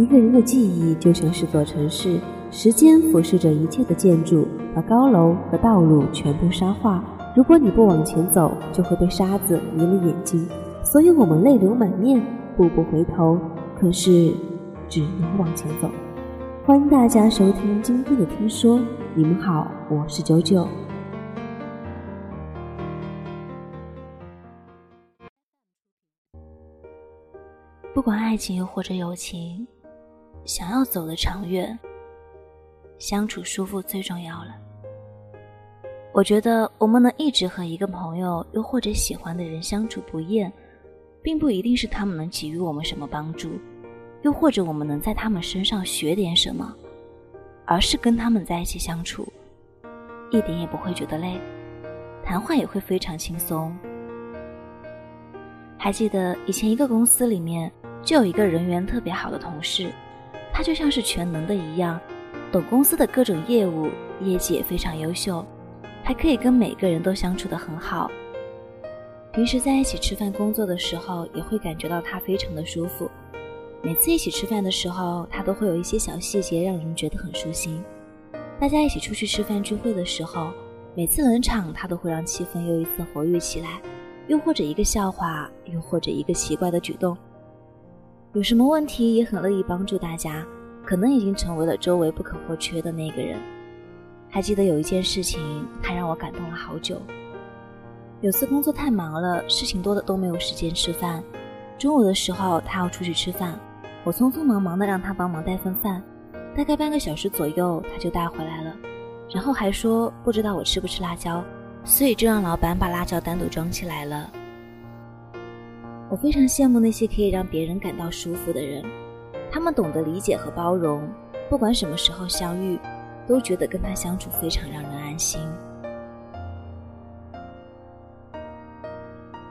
一个人的记忆就像是座城市，时间俯视着一切的建筑，把高楼和道路全部沙化。如果你不往前走，就会被沙子迷了眼睛。所以我们泪流满面，步步回头，可是只能往前走。欢迎大家收听今天的听说，你们好，我是九九。不管爱情或者友情，想要走得长远，相处舒服最重要了。我觉得我们能一直和一个朋友又或者喜欢的人相处不厌，并不一定是他们能给予我们什么帮助，又或者我们能在他们身上学点什么，而是跟他们在一起相处，一点也不会觉得累，谈话也会非常轻松。还记得以前一个公司里面。就有一个人缘特别好的同事，他就像是全能的一样，懂公司的各种业务，业绩也非常优秀，还可以跟每个人都相处得很好。平时在一起吃饭、工作的时候，也会感觉到他非常的舒服。每次一起吃饭的时候，他都会有一些小细节让人觉得很舒心。大家一起出去吃饭聚会的时候，每次冷场，他都会让气氛又一次活跃起来，又或者一个笑话，又或者一个奇怪的举动。有什么问题也很乐意帮助大家，可能已经成为了周围不可或缺的那个人。还记得有一件事情，还让我感动了好久。有次工作太忙了，事情多的都没有时间吃饭。中午的时候，他要出去吃饭，我匆匆忙忙的让他帮忙带份饭。大概半个小时左右，他就带回来了，然后还说不知道我吃不吃辣椒，所以就让老板把辣椒单独装起来了。我非常羡慕那些可以让别人感到舒服的人，他们懂得理解和包容，不管什么时候相遇，都觉得跟他相处非常让人安心。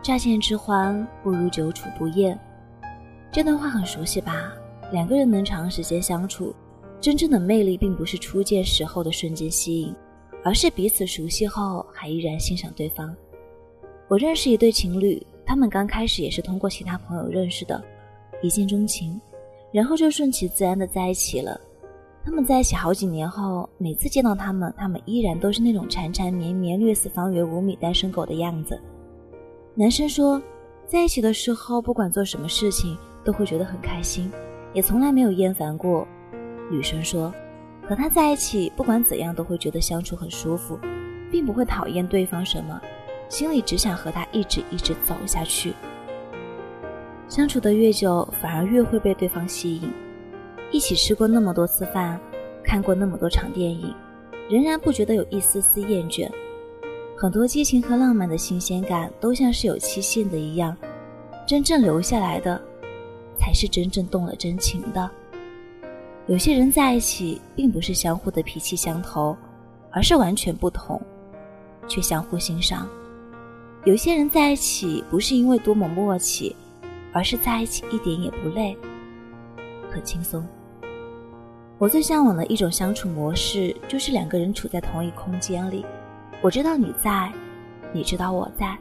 乍见之欢不如久处不厌，这段话很熟悉吧？两个人能长时间相处，真正的魅力并不是初见时候的瞬间吸引，而是彼此熟悉后还依然欣赏对方。我认识一对情侣。他们刚开始也是通过其他朋友认识的，一见钟情，然后就顺其自然的在一起了。他们在一起好几年后，每次见到他们，他们依然都是那种缠缠绵绵、略似方圆五米单身狗的样子。男生说，在一起的时候，不管做什么事情都会觉得很开心，也从来没有厌烦过。女生说，和他在一起，不管怎样都会觉得相处很舒服，并不会讨厌对方什么。心里只想和他一直一直走下去，相处的越久，反而越会被对方吸引。一起吃过那么多次饭，看过那么多场电影，仍然不觉得有一丝丝厌倦。很多激情和浪漫的新鲜感，都像是有期限的一样，真正留下来的，才是真正动了真情的。有些人在一起，并不是相互的脾气相投，而是完全不同，却相互欣赏。有些人在一起不是因为多么默契，而是在一起一点也不累，很轻松。我最向往的一种相处模式，就是两个人处在同一空间里，我知道你在，你知道我在，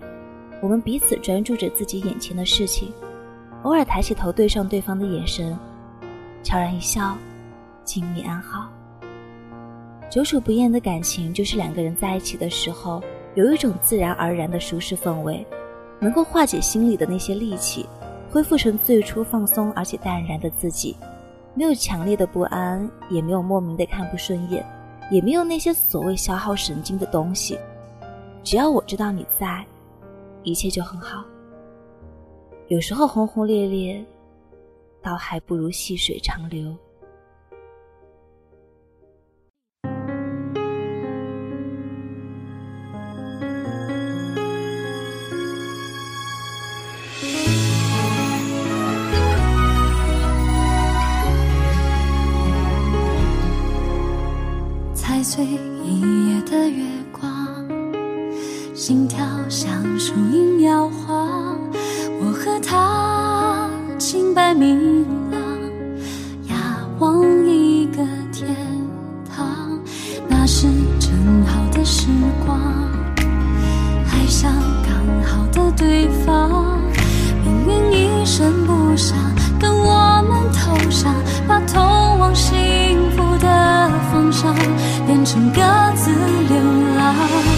我们彼此专注着自己眼前的事情，偶尔抬起头对上对方的眼神，悄然一笑，亲密安好。久处不厌的感情，就是两个人在一起的时候。有一种自然而然的舒适氛围，能够化解心里的那些戾气，恢复成最初放松而且淡然的自己。没有强烈的不安，也没有莫名的看不顺眼，也没有那些所谓消耗神经的东西。只要我知道你在，一切就很好。有时候轰轰烈烈，倒还不如细水长流。碎一夜的月光，心跳像树影摇晃。我和他清白明朗，仰望一个天堂。那是正好的时光，爱上刚好的对方。命运一声不响，跟我们头上把。曾各自流浪。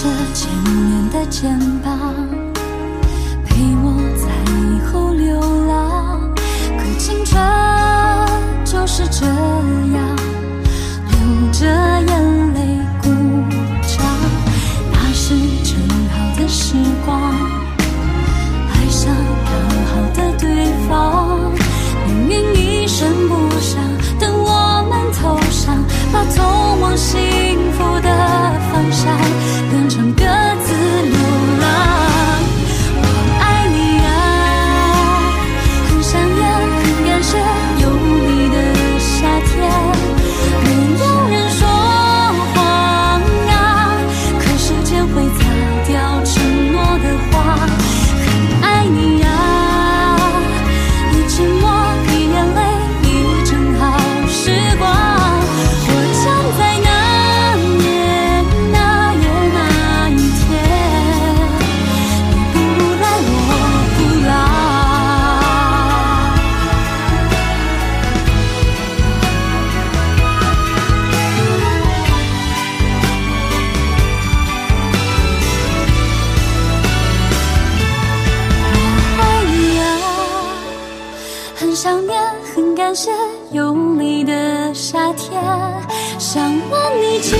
着前面的肩膀。有你的夏天想问你几